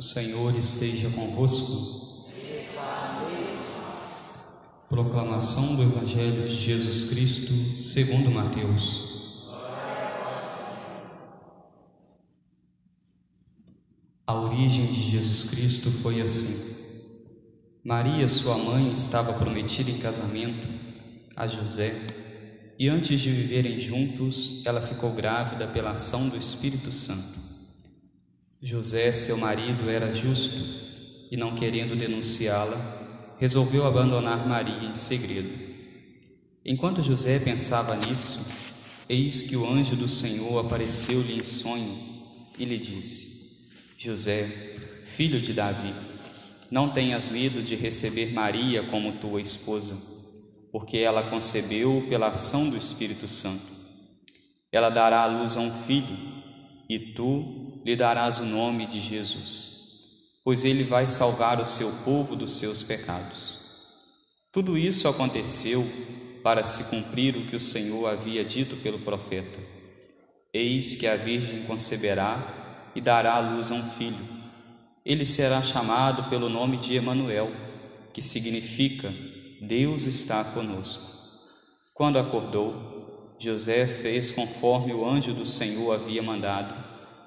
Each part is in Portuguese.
O Senhor esteja convosco. Proclamação do Evangelho de Jesus Cristo, segundo Mateus. A origem de Jesus Cristo foi assim. Maria, sua mãe, estava prometida em casamento a José, e antes de viverem juntos, ela ficou grávida pela ação do Espírito Santo. José, seu marido, era justo e, não querendo denunciá-la, resolveu abandonar Maria em segredo. Enquanto José pensava nisso, eis que o anjo do Senhor apareceu-lhe em sonho e lhe disse: José, filho de Davi, não tenhas medo de receber Maria como tua esposa, porque ela concebeu pela ação do Espírito Santo. Ela dará à luz a um filho, e tu lhe darás o nome de Jesus, pois ele vai salvar o seu povo dos seus pecados. Tudo isso aconteceu para se cumprir o que o Senhor havia dito pelo profeta: Eis que a Virgem conceberá e dará à luz a um filho. Ele será chamado pelo nome de Emanuel, que significa Deus está conosco. Quando acordou, José fez conforme o anjo do Senhor havia mandado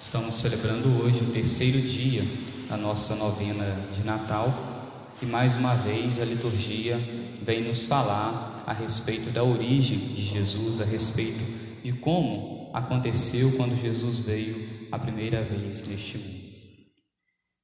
Estamos celebrando hoje o terceiro dia da nossa novena de Natal e mais uma vez a liturgia vem nos falar a respeito da origem de Jesus, a respeito de como aconteceu quando Jesus veio a primeira vez neste mundo.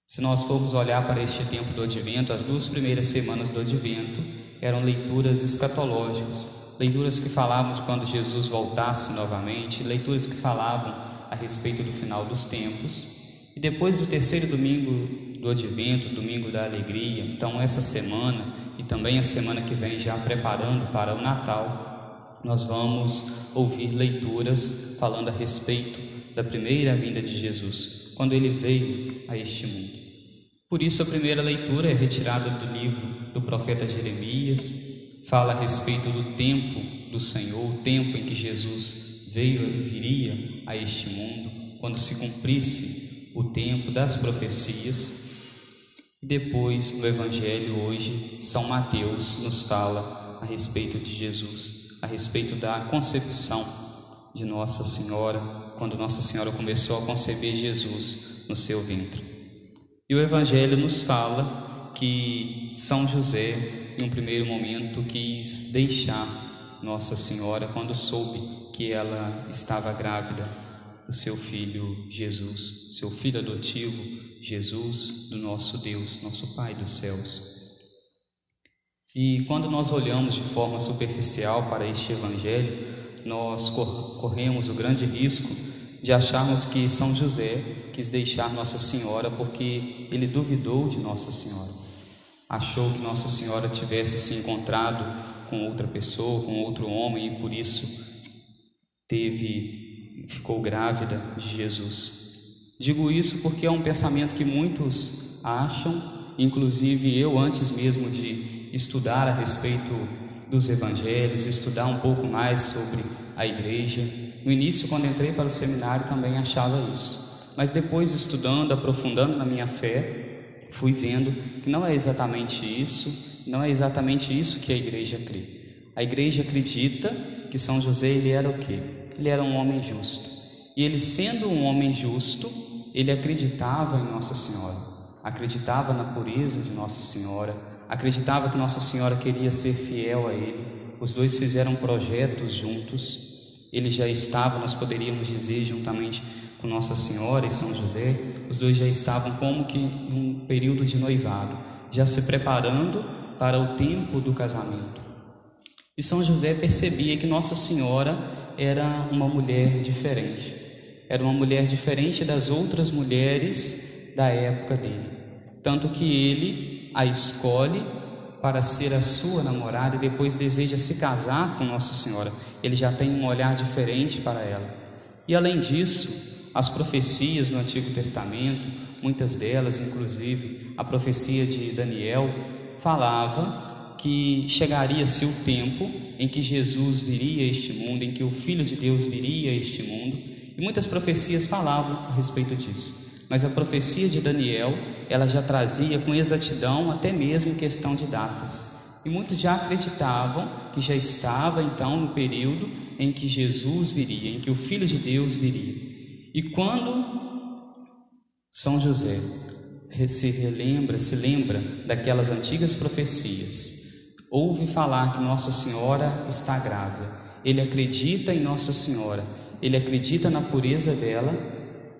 Se nós formos olhar para este tempo do advento, as duas primeiras semanas do advento eram leituras escatológicas, leituras que falavam de quando Jesus voltasse novamente, leituras que falavam a respeito do final dos tempos. E depois do terceiro domingo do advento, domingo da alegria, então essa semana e também a semana que vem, já preparando para o Natal, nós vamos ouvir leituras falando a respeito da primeira vinda de Jesus, quando ele veio a este mundo. Por isso, a primeira leitura é retirada do livro do profeta Jeremias, fala a respeito do tempo do Senhor, o tempo em que Jesus veio viria a este mundo quando se cumprisse o tempo das profecias. E depois, no Evangelho hoje, São Mateus nos fala a respeito de Jesus, a respeito da concepção de Nossa Senhora, quando Nossa Senhora começou a conceber Jesus no seu ventre. E o Evangelho nos fala que São José, em um primeiro momento, quis deixar Nossa Senhora quando soube que ela estava grávida do seu filho Jesus, seu filho adotivo Jesus, do nosso Deus, nosso Pai dos céus. E quando nós olhamos de forma superficial para este evangelho, nós corremos o grande risco de acharmos que São José quis deixar Nossa Senhora porque ele duvidou de Nossa Senhora. Achou que Nossa Senhora tivesse se encontrado com outra pessoa, com outro homem e por isso teve ficou grávida de Jesus. Digo isso porque é um pensamento que muitos acham, inclusive eu antes mesmo de estudar a respeito dos evangelhos, estudar um pouco mais sobre a igreja. No início, quando entrei para o seminário, também achava isso. Mas depois estudando, aprofundando na minha fé, fui vendo que não é exatamente isso, não é exatamente isso que a igreja crê. A igreja acredita que São José ele era o quê? Ele era um homem justo. E ele sendo um homem justo, ele acreditava em Nossa Senhora, acreditava na pureza de Nossa Senhora, acreditava que Nossa Senhora queria ser fiel a ele. Os dois fizeram projetos juntos. Ele já estava, nós poderíamos dizer, juntamente com Nossa Senhora e São José, os dois já estavam como que num período de noivado, já se preparando para o tempo do casamento. E São José percebia que Nossa Senhora era uma mulher diferente. Era uma mulher diferente das outras mulheres da época dele. Tanto que ele a escolhe para ser a sua namorada e depois deseja se casar com Nossa Senhora. Ele já tem um olhar diferente para ela. E além disso, as profecias no Antigo Testamento, muitas delas, inclusive a profecia de Daniel, falava que chegaria-se o tempo em que Jesus viria a este mundo, em que o Filho de Deus viria a este mundo, e muitas profecias falavam a respeito disso. Mas a profecia de Daniel, ela já trazia com exatidão até mesmo questão de datas. E muitos já acreditavam que já estava então no período em que Jesus viria, em que o Filho de Deus viria. E quando São José se relembra, se lembra daquelas antigas profecias, ouve falar que Nossa Senhora está grávida, ele acredita em Nossa Senhora, ele acredita na pureza dela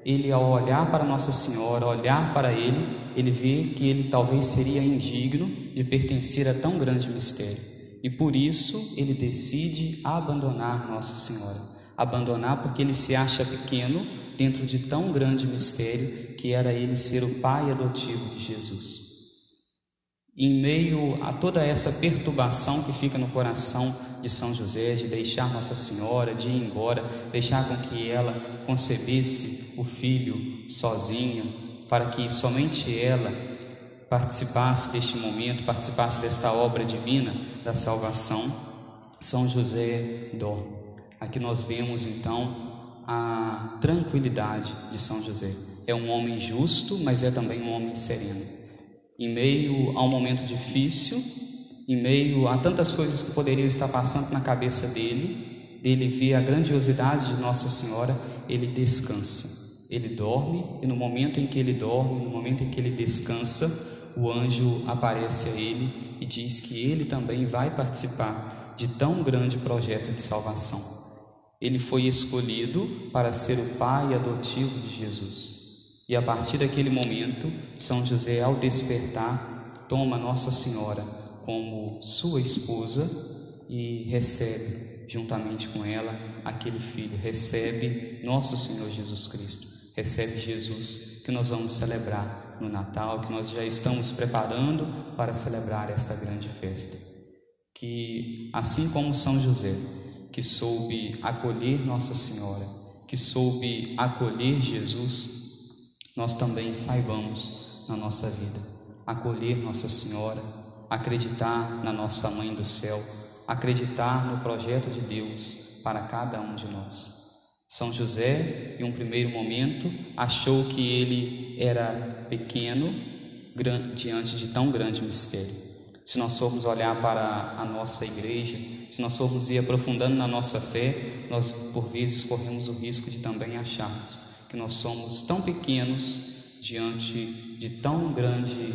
ele ao olhar para Nossa Senhora, olhar para ele, ele vê que ele talvez seria indigno de pertencer a tão grande mistério. E por isso ele decide abandonar Nossa Senhora. Abandonar porque ele se acha pequeno dentro de tão grande mistério que era ele ser o pai adotivo de Jesus. Em meio a toda essa perturbação que fica no coração de São José, de deixar Nossa Senhora, de ir embora, deixar com que ela concebesse o filho sozinha, para que somente ela participasse deste momento, participasse desta obra divina da salvação, São José dorme. Aqui nós vemos então a tranquilidade de São José. É um homem justo, mas é também um homem sereno. Em meio a um momento difícil, em meio a tantas coisas que poderiam estar passando na cabeça dele, dele ver a grandiosidade de Nossa Senhora, ele descansa. Ele dorme e no momento em que ele dorme, no momento em que ele descansa, o anjo aparece a ele e diz que ele também vai participar de tão grande projeto de salvação. Ele foi escolhido para ser o pai adotivo de Jesus. E a partir daquele momento, São José, ao despertar, toma Nossa Senhora como sua esposa e recebe juntamente com ela aquele filho, recebe nosso Senhor Jesus Cristo, recebe Jesus que nós vamos celebrar no Natal, que nós já estamos preparando para celebrar esta grande festa. Que assim como São José, que soube acolher Nossa Senhora, que soube acolher Jesus, nós também saibamos na nossa vida acolher Nossa Senhora, acreditar na nossa Mãe do Céu, acreditar no projeto de Deus para cada um de nós. São José, em um primeiro momento, achou que ele era pequeno diante de tão grande mistério. Se nós formos olhar para a nossa igreja, se nós formos ir aprofundando na nossa fé, nós por vezes corremos o risco de também acharmos que nós somos tão pequenos diante de tão grande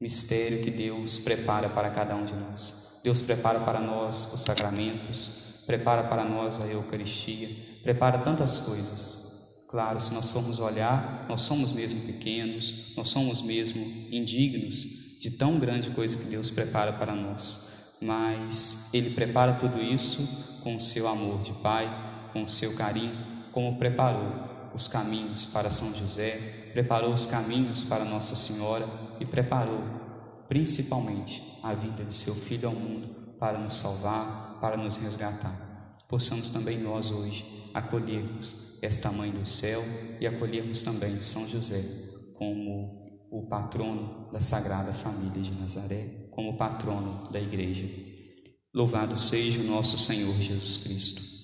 mistério que Deus prepara para cada um de nós. Deus prepara para nós os sacramentos, prepara para nós a Eucaristia, prepara tantas coisas. Claro, se nós formos olhar, nós somos mesmo pequenos, nós somos mesmo indignos de tão grande coisa que Deus prepara para nós. Mas Ele prepara tudo isso com o seu amor de Pai, com o seu carinho, como preparou os caminhos para São José, preparou os caminhos para Nossa Senhora e preparou, principalmente, a vida de seu filho ao mundo para nos salvar, para nos resgatar. Possamos também nós hoje acolhermos esta Mãe do céu e acolhermos também São José como o patrono da Sagrada Família de Nazaré, como patrono da Igreja. Louvado seja o nosso Senhor Jesus Cristo.